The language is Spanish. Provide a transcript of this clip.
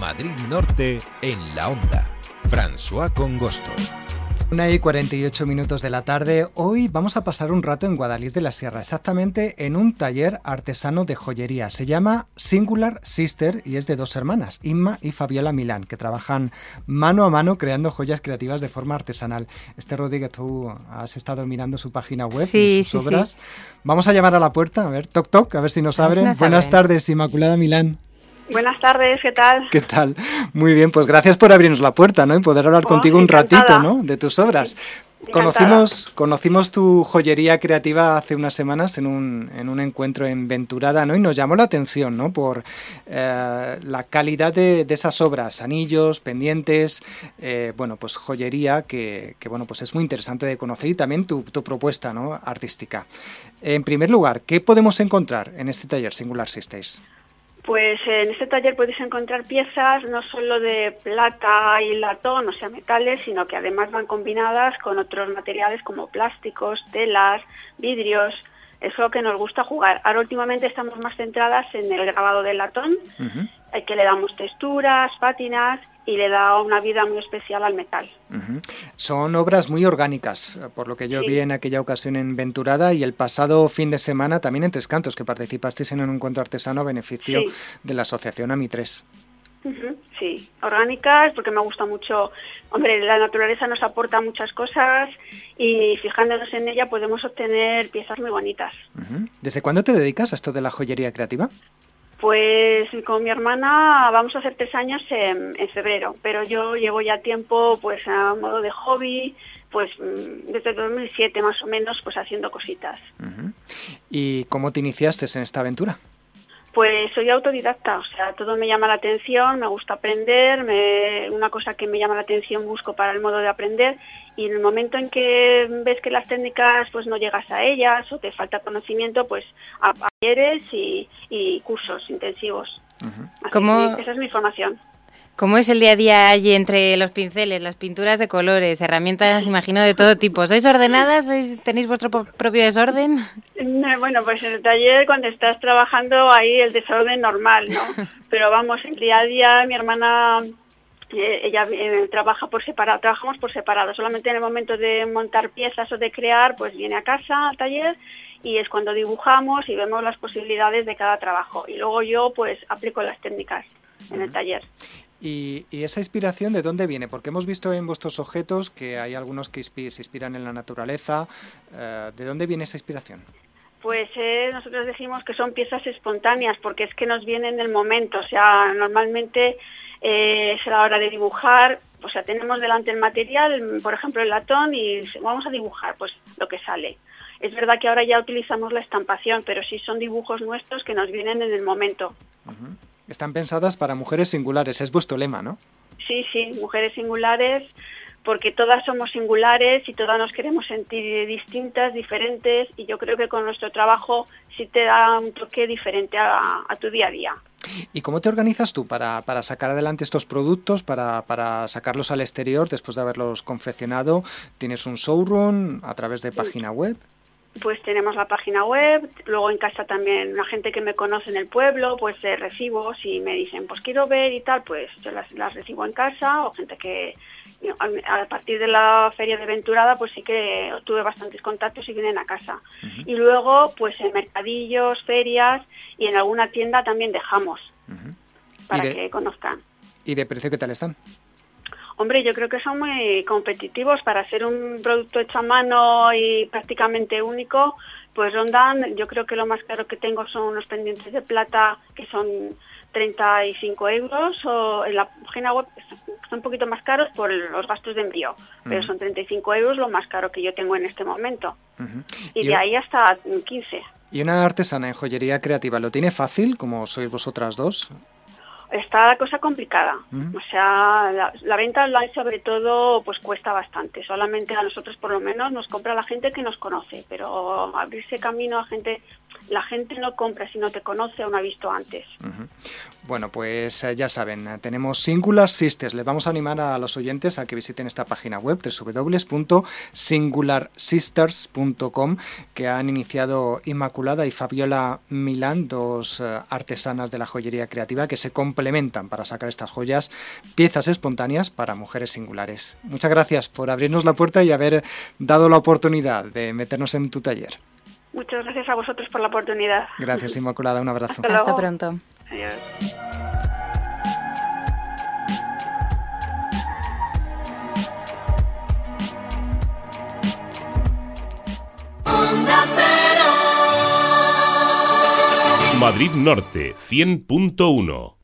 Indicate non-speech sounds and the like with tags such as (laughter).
Madrid Norte en la onda. François Congosto. Una y 48 minutos de la tarde. Hoy vamos a pasar un rato en Guadalís de la Sierra, exactamente en un taller artesano de joyería. Se llama Singular Sister y es de dos hermanas, Inma y Fabiola Milán, que trabajan mano a mano creando joyas creativas de forma artesanal. Este Rodríguez, tú has estado mirando su página web y sus obras. Vamos a llamar a la puerta, a ver, toc toc, a ver si nos abren. Buenas tardes, Inmaculada Milán. Buenas tardes, ¿qué tal? ¿Qué tal? Muy bien, pues gracias por abrirnos la puerta, ¿no? Y poder hablar oh, contigo un ratito, ¿no? De tus obras. Conocimos, conocimos tu joyería creativa hace unas semanas en un, en un encuentro en Venturada, ¿no? Y nos llamó la atención, ¿no? Por eh, la calidad de, esas obras, anillos, pendientes, eh, bueno, pues joyería que, que, bueno, pues es muy interesante de conocer y también tu, tu propuesta, ¿no? Artística. En primer lugar, ¿qué podemos encontrar en este taller Singular Sisters? Pues en este taller podéis encontrar piezas no solo de plata y latón, o sea, metales, sino que además van combinadas con otros materiales como plásticos, telas, vidrios. Eso que nos gusta jugar. Ahora últimamente estamos más centradas en el grabado del latón, que le damos texturas, pátinas y le da una vida muy especial al metal. Son obras muy orgánicas, por lo que yo vi en aquella ocasión en Venturada y el pasado fin de semana también en Tres Cantos, que participasteis en un encuentro artesano a beneficio de la asociación AMI3. Sí, orgánicas, porque me gusta mucho. Hombre, la naturaleza nos aporta muchas cosas y fijándonos en ella podemos obtener piezas muy bonitas. ¿Desde cuándo te dedicas a esto de la joyería creativa? Pues con mi hermana vamos a hacer tres años en, febrero, pero yo llevo ya tiempo pues a modo de hobby, pues mm, desde 2007 más o menos pues haciendo cositas. ¿Y cómo te iniciaste en esta aventura? Pues soy autodidacta, o sea, todo me llama la atención, me gusta aprender, una cosa que me llama la atención busco para el modo de aprender y en el momento en que ves que las técnicas pues no llegas a ellas o te falta conocimiento, pues adquieres y, y cursos intensivos. esa es mi formación. ¿Cómo es el día a día allí entre los pinceles, las pinturas de colores, herramientas, imagino, de todo tipo? ¿Sois ordenadas? ¿Tenéis vuestro propio desorden? Bueno, pues en el taller cuando estás trabajando ahí el desorden normal, ¿no? (laughs) Pero vamos, el día a día mi hermana eh, ella eh, trabaja por separado, trabajamos por separado, solamente en el momento de montar piezas o de crear, pues viene a casa al taller y es cuando dibujamos y vemos las posibilidades de cada trabajo. Y luego yo pues aplico las técnicas en el taller. Y, esa inspiración de dónde viene? Porque hemos visto en vuestros objetos que hay algunos que se inspiran en la naturaleza. Eh, ¿De dónde viene esa inspiración? Pues eh, nosotros decimos que son piezas espontáneas porque es que nos vienen en el momento. O sea, normalmente eh, es la hora de dibujar. O sea, tenemos delante el material, por ejemplo el latón, y vamos a dibujar pues lo que sale. Es verdad que ahora ya utilizamos la estampación, pero sí son dibujos nuestros que nos vienen en el momento están pensadas para mujeres singulares, es vuestro lema, ¿no? Sí, sí, mujeres singulares, porque todas somos singulares y todas nos queremos sentir distintas, diferentes, y yo creo que con nuestro trabajo sí te da un toque diferente a, tu día a día. ¿Y cómo te organizas tú para, sacar adelante estos productos, para, para, sacarlos al exterior después de haberlos confeccionado? ¿Tienes un showroom a través de página web? Pues tenemos la página web, luego en casa también la gente que me conoce en el pueblo, pues eh, recibo, si me dicen, pues quiero ver y tal, pues yo las, recibo en casa, o gente que a partir de la feria de Venturada, pues sí que tuve bastantes contactos y vienen a casa. Y luego, pues en mercadillos, ferias y en alguna tienda también dejamos, para que conozcan. ¿Y de precio qué tal están? Hombre, yo creo que son muy competitivos para ser un producto hecho a mano y prácticamente único, pues rondan, yo creo que lo más caro que tengo son unos pendientes de plata que son 35 euros o en la página web son un poquito más caros por los gastos de envío, pero son 35 euros lo más caro que yo tengo en este momento. Y, de ahí hasta 15. ¿Y una artesana en joyería creativa lo tiene fácil, como sois vosotras dos? Está la cosa complicada. O sea, la, venta online sobre todo pues cuesta bastante. Solamente a nosotros por lo menos nos compra la gente que nos conoce, pero abrirse camino a gente la gente no compra si no te conoce o no ha visto antes. Bueno, pues eh, ya saben, tenemos Singular Sisters. Les vamos a animar a los oyentes a que visiten esta página web www.singularsisters.com que han iniciado Inmaculada y Fabiola Milán, dos eh, artesanas de la joyería creativa que se complementan para sacar estas joyas, piezas espontáneas para mujeres singulares. Muchas gracias por abrirnos la puerta y haber dado la oportunidad de meternos en tu taller. Muchas gracias a vosotros por la oportunidad. Gracias, Inmaculada. Un abrazo. Hasta, pronto. Adiós. Madrid Norte 100.1